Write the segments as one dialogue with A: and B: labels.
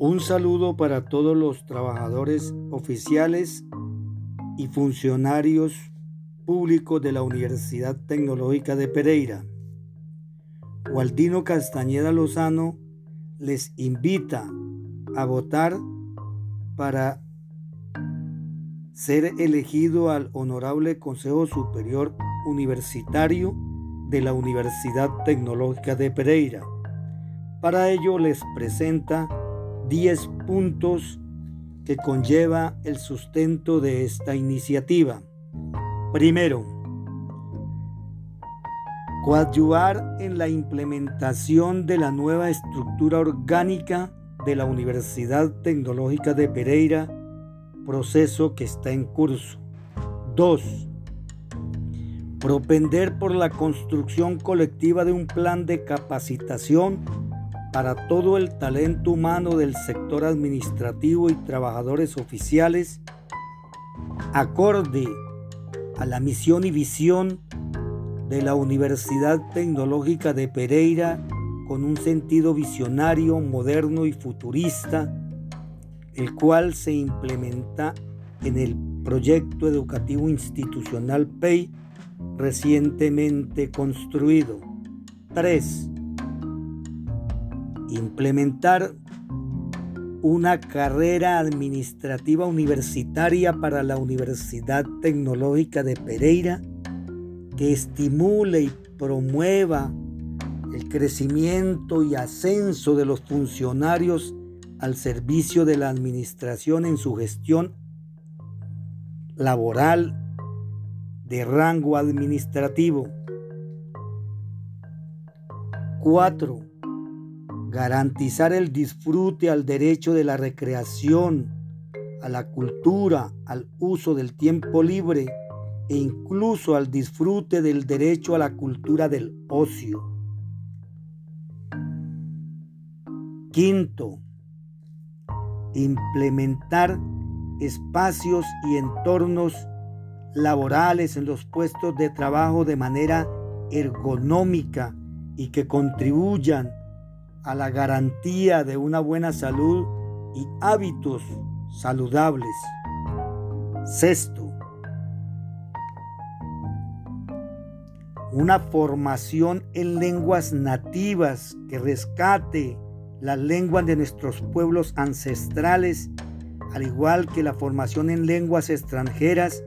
A: Un saludo para todos los trabajadores oficiales y funcionarios públicos de la Universidad Tecnológica de Pereira. Waldino Castañeda Lozano les invita a votar para ser elegido al Honorable Consejo Superior Universitario de la Universidad Tecnológica de Pereira. Para ello les presenta 10 puntos que conlleva el sustento de esta iniciativa. Primero, coadyuvar en la implementación de la nueva estructura orgánica de la Universidad Tecnológica de Pereira, proceso que está en curso. 2. Propender por la construcción colectiva de un plan de capacitación para todo el talento humano del sector administrativo y trabajadores oficiales, acorde a la misión y visión de la Universidad Tecnológica de Pereira con un sentido visionario, moderno y futurista, el cual se implementa en el proyecto educativo institucional PEI recientemente construido. 3 implementar una carrera administrativa universitaria para la Universidad Tecnológica de Pereira que estimule y promueva el crecimiento y ascenso de los funcionarios al servicio de la administración en su gestión laboral de rango administrativo. 4 garantizar el disfrute al derecho de la recreación, a la cultura, al uso del tiempo libre e incluso al disfrute del derecho a la cultura del ocio. Quinto, implementar espacios y entornos laborales en los puestos de trabajo de manera ergonómica y que contribuyan a la garantía de una buena salud y hábitos saludables. Sexto, una formación en lenguas nativas que rescate las lenguas de nuestros pueblos ancestrales, al igual que la formación en lenguas extranjeras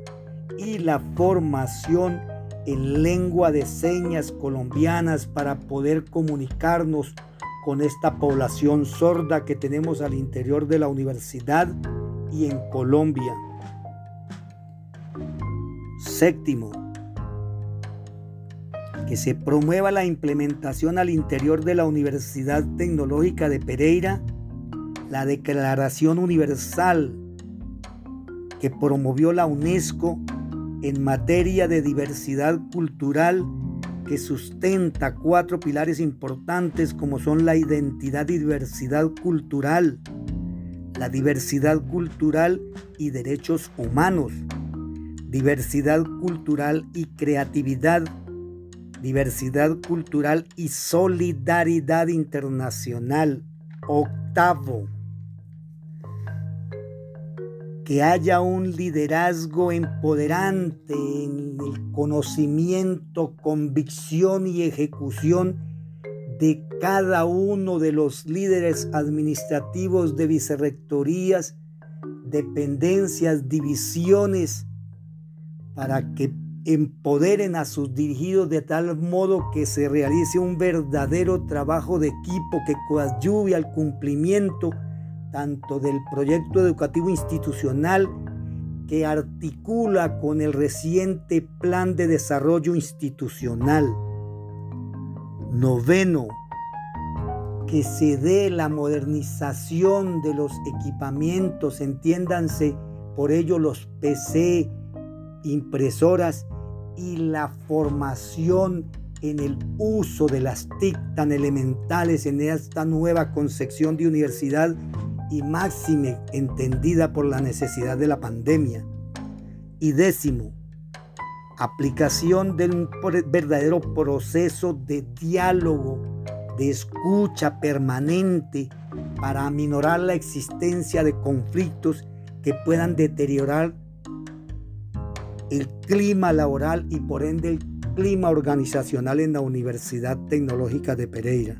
A: y la formación en lengua de señas colombianas para poder comunicarnos con esta población sorda que tenemos al interior de la universidad y en Colombia. Séptimo, que se promueva la implementación al interior de la Universidad Tecnológica de Pereira la Declaración Universal que promovió la UNESCO en materia de diversidad cultural que sustenta cuatro pilares importantes como son la identidad y diversidad cultural, la diversidad cultural y derechos humanos, diversidad cultural y creatividad, diversidad cultural y solidaridad internacional. Octavo, que haya un liderazgo empoderante en el conocimiento, convicción y ejecución de cada uno de los líderes administrativos de vicerrectorías, dependencias, divisiones, para que empoderen a sus dirigidos de tal modo que se realice un verdadero trabajo de equipo que coadyuve al cumplimiento tanto del proyecto educativo institucional que articula con el reciente Plan de Desarrollo Institucional. Noveno, que se dé la modernización de los equipamientos, entiéndanse por ello los PC, impresoras y la formación en el uso de las TIC tan elementales en esta nueva concepción de universidad y máxime entendida por la necesidad de la pandemia. Y décimo, aplicación de un verdadero proceso de diálogo, de escucha permanente para aminorar la existencia de conflictos que puedan deteriorar el clima laboral y por ende el clima organizacional en la Universidad Tecnológica de Pereira.